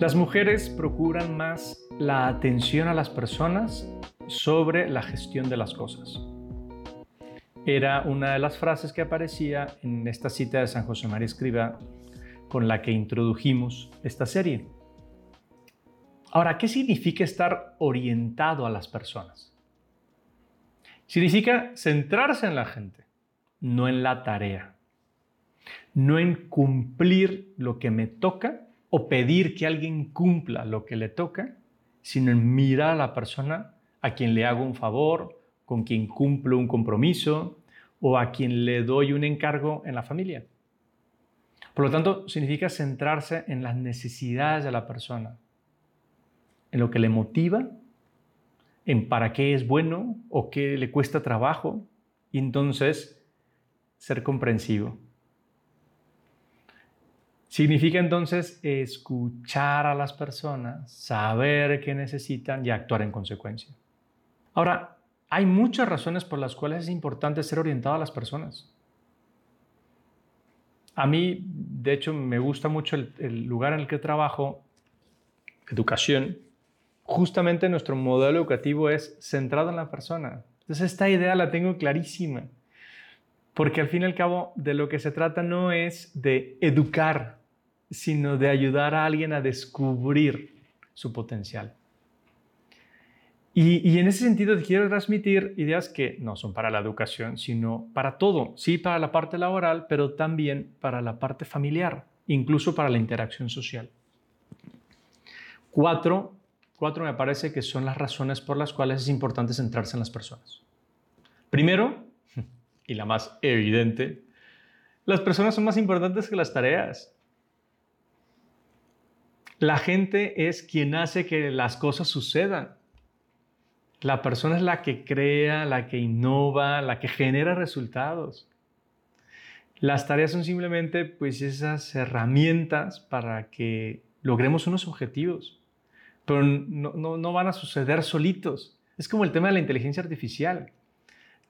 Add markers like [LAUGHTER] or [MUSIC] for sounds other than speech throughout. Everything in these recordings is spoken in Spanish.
Las mujeres procuran más la atención a las personas sobre la gestión de las cosas. Era una de las frases que aparecía en esta cita de San José María Escriba con la que introdujimos esta serie. Ahora, ¿qué significa estar orientado a las personas? Significa centrarse en la gente, no en la tarea, no en cumplir lo que me toca o pedir que alguien cumpla lo que le toca, sino en mirar a la persona a quien le hago un favor, con quien cumplo un compromiso o a quien le doy un encargo en la familia. Por lo tanto, significa centrarse en las necesidades de la persona, en lo que le motiva, en para qué es bueno o qué le cuesta trabajo, y entonces ser comprensivo. Significa entonces escuchar a las personas, saber qué necesitan y actuar en consecuencia. Ahora, hay muchas razones por las cuales es importante ser orientado a las personas. A mí, de hecho, me gusta mucho el, lugar en el que trabajo, educación. Justamente nuestro modelo educativo es centrado en la persona. Entonces, esta idea la tengo clarísima. Porque al fin y al cabo, de lo que se trata no es de educar sino de ayudar a alguien a descubrir su potencial. Y, en ese sentido quiero transmitir ideas que no son para la educación, sino para todo, sí para la parte laboral, pero también para la parte familiar, incluso para la interacción social. Cuatro, cuatro me parece que son las razones por las cuales es importante centrarse en las personas. Primero, [LAUGHS] y la más evidente, las personas son más importantes que las tareas. La gente es quien hace que las cosas sucedan. La persona es la que crea, la que innova, la que genera resultados. Las tareas son simplemente pues esas herramientas para que logremos unos objetivos, pero no, no van a suceder solitos. Es como el tema de la inteligencia artificial,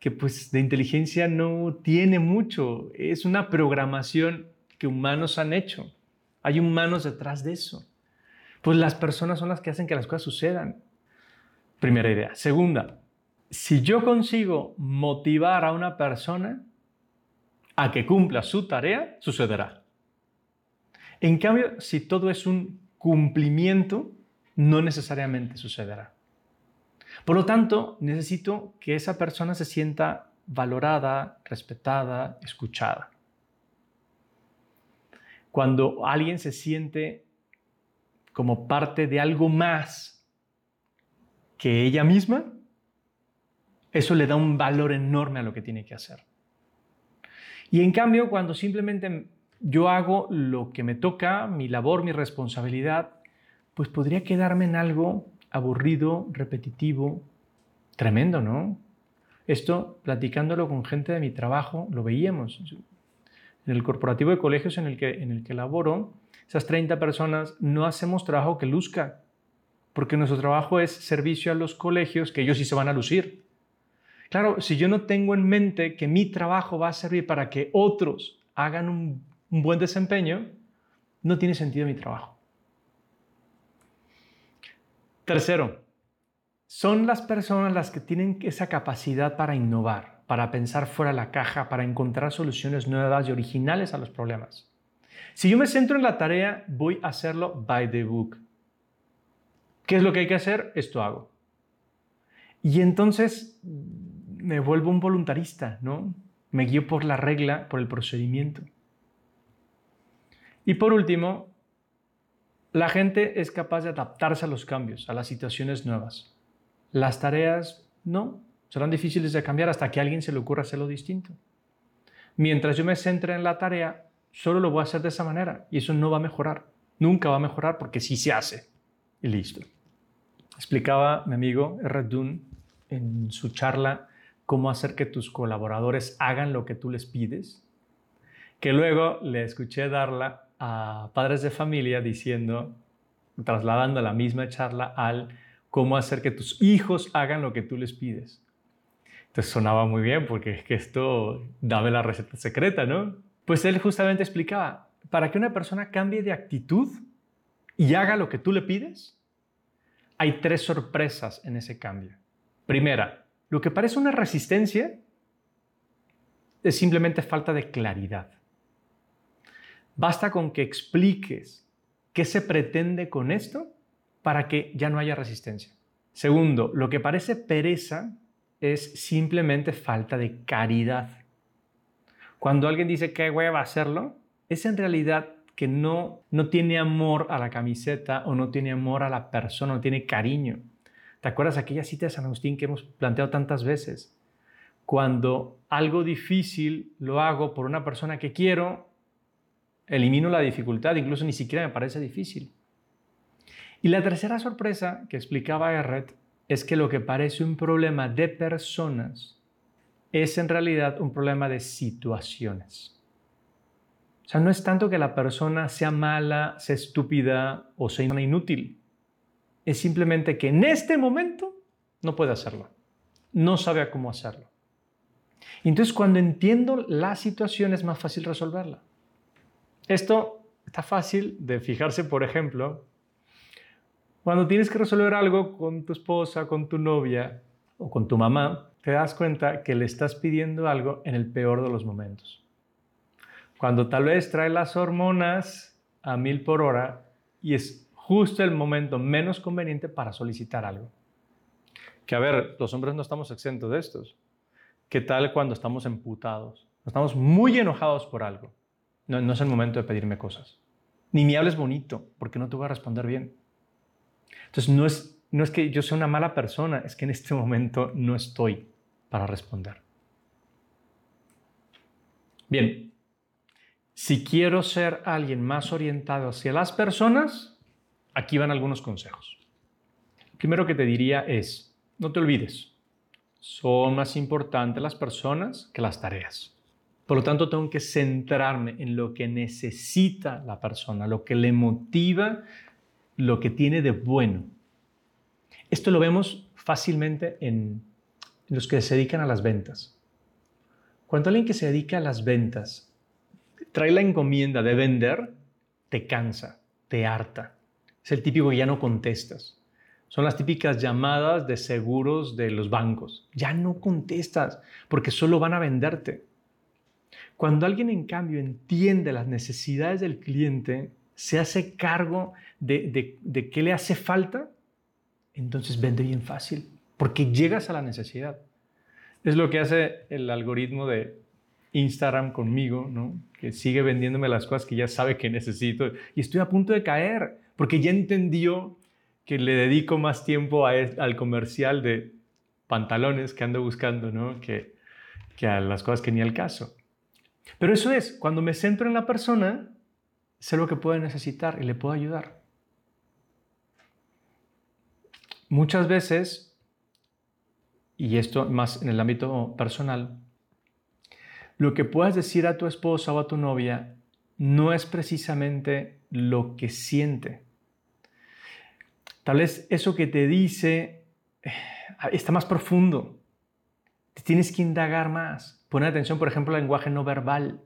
que pues de inteligencia no tiene mucho, es una programación que humanos han hecho. Hay humanos detrás de eso. Pues las personas son las que hacen que las cosas sucedan. Primera idea. Segunda, si yo consigo motivar a una persona a que cumpla su tarea, sucederá. En cambio, si todo es un cumplimiento, no necesariamente sucederá. Por lo tanto, necesito que esa persona se sienta valorada, respetada, escuchada. Cuando alguien se siente como parte de algo más que ella misma, eso le da un valor enorme a lo que tiene que hacer. Y en cambio, cuando simplemente yo hago lo que me toca, mi labor, mi responsabilidad, pues podría quedarme en algo aburrido, repetitivo, tremendo, ¿no? Esto, platicándolo con gente de mi trabajo, lo veíamos. En el corporativo de colegios en el que, en el que laboro, esas 30 personas no hacemos trabajo que luzca, porque nuestro trabajo es servicio a los colegios, que ellos sí se van a lucir. Claro, si yo no tengo en mente que mi trabajo va a servir para que otros hagan un, un buen desempeño, no tiene sentido mi trabajo. Tercero, son las personas las que tienen esa capacidad para innovar, para pensar fuera de la caja, para encontrar soluciones nuevas y originales a los problemas. Si yo me centro en la tarea, voy a hacerlo by the book. ¿Qué es lo que hay que hacer? Esto hago. Y entonces me vuelvo un voluntarista, ¿no? Me guío por la regla, por el procedimiento. Y por último, la gente es capaz de adaptarse a los cambios, a las situaciones nuevas. Las tareas no, serán difíciles de cambiar hasta que a alguien se le ocurra hacerlo distinto. Mientras yo me centre en la tarea, solo lo voy a hacer de esa manera y eso no va a mejorar. Nunca va a mejorar porque sí se hace. Y listo. Explicaba mi amigo Dunn en su charla cómo hacer que tus colaboradores hagan lo que tú les pides, que luego le escuché darla a padres de familia diciendo, trasladando la misma charla al cómo hacer que tus hijos hagan lo que tú les pides. Entonces sonaba muy bien porque es que esto dame la receta secreta, ¿no? Pues él justamente explicaba, para que una persona cambie de actitud, y haga lo que tú le pides, hay tres sorpresas en ese cambio. Primera, lo que parece una resistencia es simplemente falta de claridad. Basta con que expliques qué se pretende con esto para que ya no haya resistencia. Segundo, lo que parece pereza es simplemente falta de caridad. Cuando alguien dice que hueva hacerlo, es en realidad que no, no tiene amor a la camiseta o no tiene amor a la persona, no tiene cariño. ¿Te acuerdas aquella cita de San Agustín que hemos planteado tantas veces? Cuando algo difícil lo hago por una persona que quiero, elimino la dificultad, incluso ni siquiera me parece difícil. Y la tercera sorpresa que explicaba Erret es que lo que parece un problema de personas es en realidad un problema de situaciones. O sea, no es tanto que la persona sea mala, sea estúpida o sea inútil. Es simplemente que en este momento no puede hacerlo. No sabe cómo hacerlo. entonces cuando entiendo la situación es más fácil resolverla. Esto está fácil de fijarse, por ejemplo, cuando tienes que resolver algo con tu esposa, con tu novia o con tu mamá, te das cuenta que le estás pidiendo algo en el peor de los momentos cuando tal vez trae las hormonas a mil por hora y es justo el momento menos conveniente para solicitar algo. Que a ver, los hombres no estamos exentos de estos. ¿Qué tal cuando estamos emputados? Estamos muy enojados por algo. No, no es el momento de pedirme cosas. Ni me hables bonito, porque no te voy a responder bien. Entonces, no es, no es que yo sea una mala persona, es que en este momento no estoy para responder. Bien, si quiero ser alguien más orientado hacia las personas, aquí van algunos consejos. primero que te diría es, no te olvides, son más importantes las personas que las tareas. Por lo tanto, tengo que centrarme en lo que necesita la persona, lo que le motiva, lo que tiene de bueno. Esto lo vemos fácilmente en los que se dedican a las ventas. Cuando alguien que se dedica a las ventas trae la encomienda de vender, te cansa, te harta. Es el típico que ya no contestas. Son las típicas llamadas de seguros de los bancos. Ya no contestas porque solo van a venderte. Cuando alguien en cambio entiende las necesidades del cliente, se hace cargo de, de qué le hace falta, entonces vende bien fácil porque llegas a la necesidad. Es lo que hace el algoritmo de Instagram conmigo, ¿no? que sigue vendiéndome las cosas que ya sabe que necesito y estoy a punto de caer porque ya entendió que le dedico más tiempo al comercial de pantalones que ando buscando ¿no? que, que a las cosas que ni al caso. Pero eso es, cuando me centro en la persona, sé lo que puede necesitar y le puedo ayudar. Muchas veces, y esto más en el ámbito personal, lo que puedas decir a tu esposa o a tu novia no es precisamente lo que siente. Tal vez eso que te dice eh, está más profundo. Te tienes que indagar más. Poner atención, por ejemplo, al lenguaje no verbal.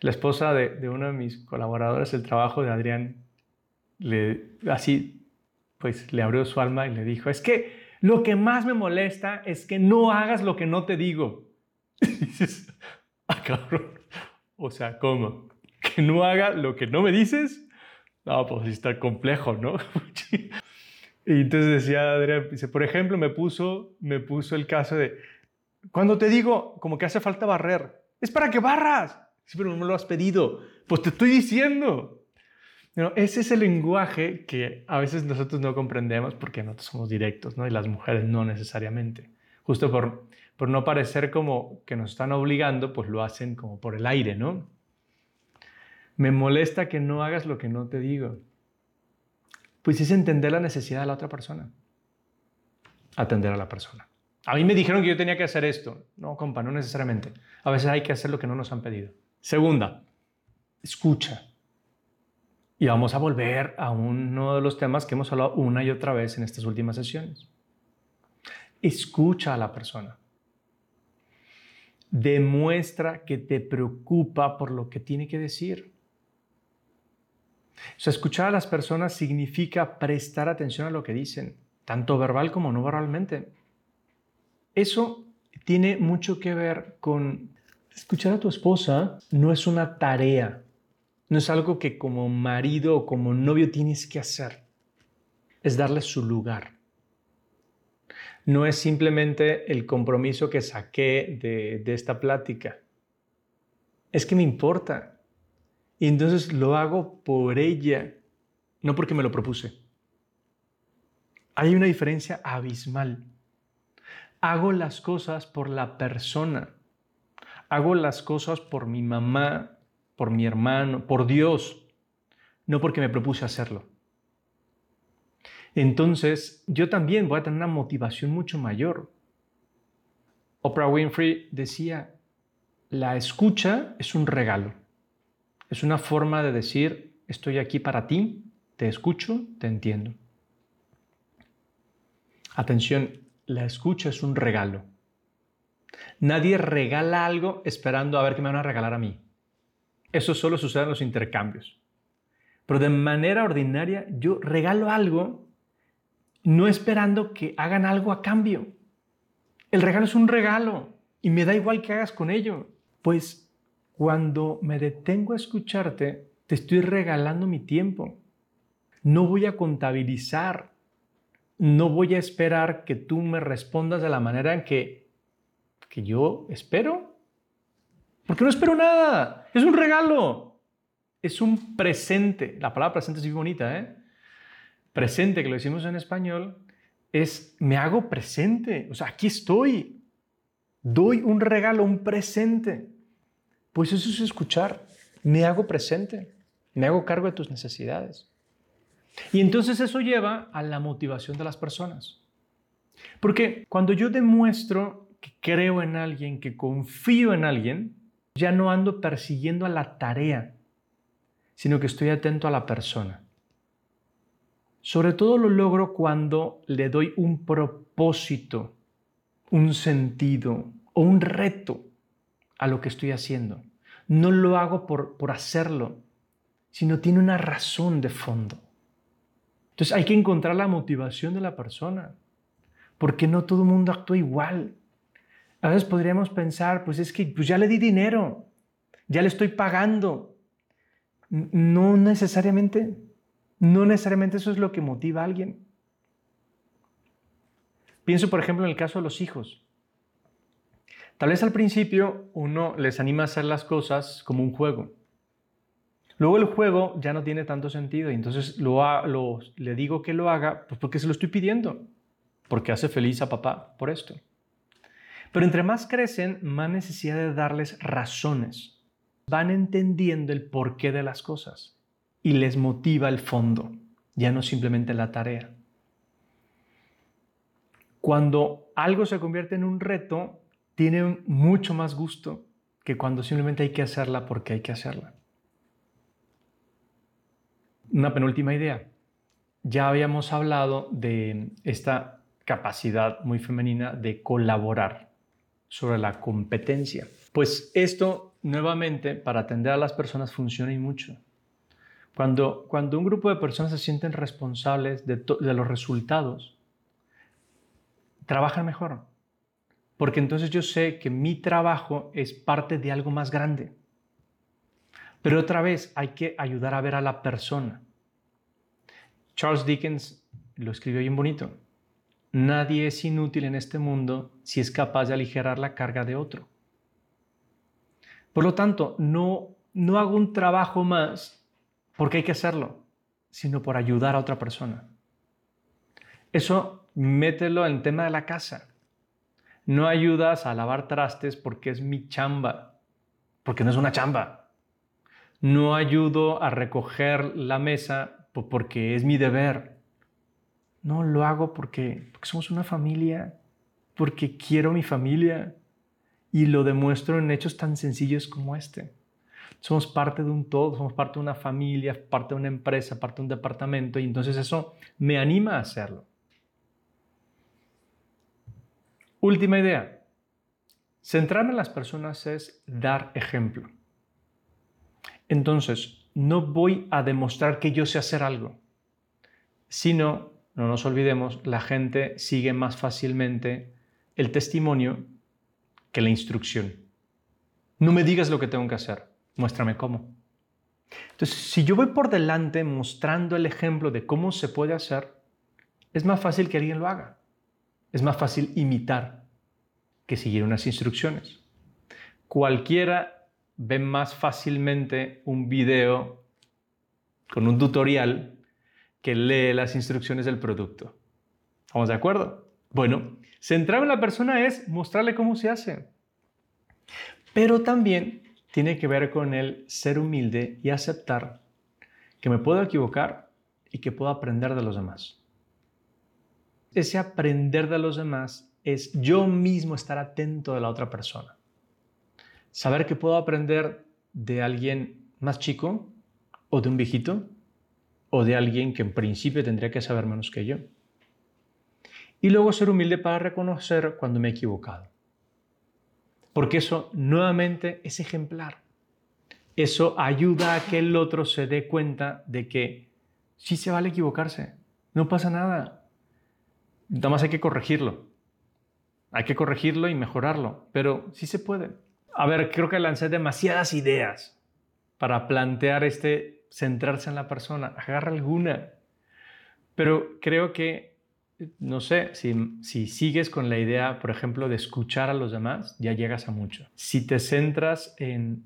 La esposa de, uno de mis colaboradores, el trabajo de Adrián, le, así, pues le abrió su alma y le dijo, es que lo que más me molesta es que no hagas lo que no te digo. [LAUGHS] Y dices, ah. O sea, ¿cómo? ¿Que no haga lo que no me dices? No, pues está complejo, ¿no? [LAUGHS] y entonces decía Adrián, dice, por ejemplo, me puso, me puso el caso de, cuando te digo como que hace falta barrer, es para que barras. Sí, pero no me lo has pedido. Pues te estoy diciendo. No, ese es el lenguaje que a veces nosotros no comprendemos porque nosotros somos directos, ¿no? Y las mujeres no necesariamente. Justo por, por no parecer como que nos están obligando, pues lo hacen como por el aire, ¿no? Me molesta que no hagas lo que no te digo. Pues es entender la necesidad de la otra persona. Atender a la persona. A mí me dijeron que yo tenía que hacer esto. No, compa, no necesariamente. A veces hay que hacer lo que no nos han pedido. Segunda, escucha. Y vamos a volver a uno de los temas que hemos hablado una y otra vez en estas últimas sesiones. Escucha a la persona demuestra que te preocupa por lo que tiene que decir. O sea, escuchar a las personas significa prestar atención a lo que dicen, tanto verbal como no verbalmente. Eso tiene mucho que ver con escuchar a tu esposa no es una tarea, no es algo que como marido o como novio tienes que hacer, es darle su lugar. No es simplemente el compromiso que saqué de, esta plática. Es que me importa. Y entonces lo hago por ella, no porque me lo propuse. Hay una diferencia abismal. Hago las cosas por la persona. Hago las cosas por mi mamá, por mi hermano, por Dios, no porque me propuse hacerlo. Entonces, yo también voy a tener una motivación mucho mayor. Oprah Winfrey decía, la escucha es un regalo. Es una forma de decir, estoy aquí para ti, te escucho, te entiendo. Atención, la escucha es un regalo. Nadie regala algo esperando a ver qué me van a regalar a mí. Eso solo sucede en los intercambios. Pero de manera ordinaria yo regalo algo no esperando que hagan algo a cambio. El regalo es un regalo y me da igual que hagas con ello. Pues cuando me detengo a escucharte, te estoy regalando mi tiempo. No voy a contabilizar. No voy a esperar que tú me respondas de la manera en que, que yo espero. Porque no espero nada. Es un regalo. Es un presente. La palabra presente es muy bonita, ¿eh? presente, que lo decimos en español, es me hago presente. O sea, aquí estoy. Doy un regalo, un presente. Pues eso es escuchar. Me hago presente. Me hago cargo de tus necesidades. Y entonces eso lleva a la motivación de las personas. Porque cuando yo demuestro que creo en alguien, que confío en alguien, ya no ando persiguiendo a la tarea, sino que estoy atento a la persona. Sobre todo lo logro cuando le doy un propósito, un sentido o un reto a lo que estoy haciendo. No lo hago por, por hacerlo, sino tiene una razón de fondo. Entonces hay que encontrar la motivación de la persona, porque no todo el mundo actúa igual. A veces podríamos pensar, pues es que pues ya le di dinero, ya le estoy pagando. No necesariamente no necesariamente eso es lo que motiva a alguien. Pienso, por ejemplo, en el caso de los hijos. Tal vez al principio uno les anima a hacer las cosas como un juego. Luego el juego ya no tiene tanto sentido y entonces lo, le digo que lo haga pues porque se lo estoy pidiendo, porque hace feliz a papá por esto. Pero entre más crecen, más necesidad de darles razones. Van entendiendo el porqué de las cosas y les motiva el fondo, ya no simplemente la tarea. Cuando algo se convierte en un reto, tiene mucho más gusto que cuando simplemente hay que hacerla porque hay que hacerla. Una penúltima idea. Ya habíamos hablado de esta capacidad muy femenina de colaborar sobre la competencia. Pues esto, nuevamente, para atender a las personas funciona y mucho. Cuando, cuando un grupo de personas se sienten responsables de, de los resultados, trabajan mejor. Porque entonces yo sé que mi trabajo es parte de algo más grande. Pero otra vez hay que ayudar a ver a la persona. Charles Dickens lo escribió bien bonito. Nadie es inútil en este mundo si es capaz de aligerar la carga de otro. Por lo tanto, no, no hago un trabajo más porque hay que hacerlo, sino por ayudar a otra persona. Eso mételo en tema de la casa. No ayudas a lavar trastes porque es mi chamba, porque no es una chamba. No ayudo a recoger la mesa porque es mi deber. No, lo hago porque, somos una familia, porque quiero mi familia y lo demuestro en hechos tan sencillos como este. Somos parte de un todo, somos parte de una familia, parte de una empresa, parte de un departamento y entonces eso me anima a hacerlo. Última idea. Centrarme en las personas es dar ejemplo. Entonces, no voy a demostrar que yo sé hacer algo, sino, no nos olvidemos, la gente sigue más fácilmente el testimonio que la instrucción. No me digas lo que tengo que hacer, muéstrame cómo. Entonces, si yo voy por delante mostrando el ejemplo de cómo se puede hacer, es más fácil que alguien lo haga. Es más fácil imitar que seguir unas instrucciones. Cualquiera ve más fácilmente un video con un tutorial que lee las instrucciones del producto. ¿Estamos de acuerdo? Bueno, centrar en la persona es mostrarle cómo se hace. Pero también tiene que ver con el ser humilde y aceptar que me puedo equivocar y que puedo aprender de los demás. Ese aprender de los demás es yo mismo estar atento de la otra persona. Saber que puedo aprender de alguien más chico o de un viejito o de alguien que en principio tendría que saber menos que yo. Y luego ser humilde para reconocer cuando me he equivocado. Porque eso nuevamente es ejemplar. Eso ayuda a que el otro se dé cuenta de que sí se vale equivocarse, no pasa nada. Nada más hay que corregirlo. Hay que corregirlo y mejorarlo, pero sí se puede. A ver, creo que lancé demasiadas ideas para plantear este centrarse en la persona. Agarra alguna. Pero creo que no sé, si, si, sigues con la idea, por ejemplo, de escuchar a los demás, ya llegas a mucho. Si te centras en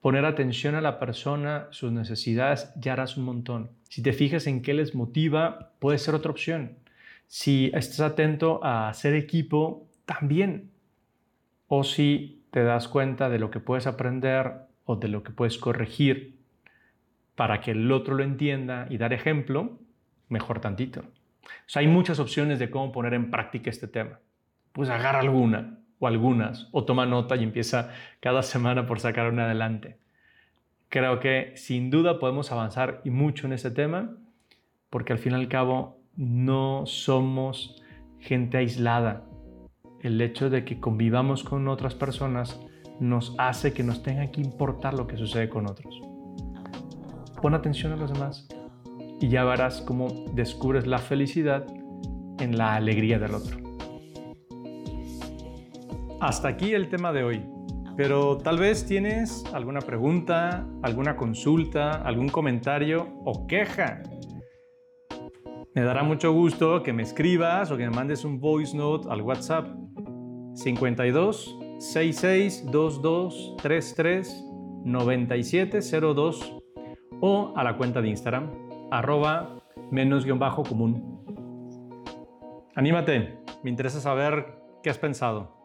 poner atención a la persona, sus necesidades, ya harás un montón. Si te fijas en qué les motiva, puede ser otra opción. Si estás atento a hacer equipo, también. O si te das cuenta de lo que puedes aprender o de lo que puedes corregir para que el otro lo entienda y dar ejemplo, mejor tantito. O sea, hay muchas opciones de cómo poner en práctica este tema. Pues agarra alguna o algunas o toma nota y empieza cada semana por sacar una adelante. Creo que sin duda podemos avanzar y mucho en ese tema porque al fin y al cabo no somos gente aislada. El hecho de que convivamos con otras personas nos hace que nos tenga que importar lo que sucede con otros. Pon atención a los demás y ya verás cómo descubres la felicidad en la alegría del otro. Hasta aquí el tema de hoy, pero tal vez tienes alguna pregunta, alguna consulta, algún comentario o queja. Me dará mucho gusto que me escribas o que me mandes un voice note al WhatsApp 52 66 22 33 9702 o a la cuenta de Instagram arroba menos guion bajo común. Anímate, me interesa saber qué has pensado.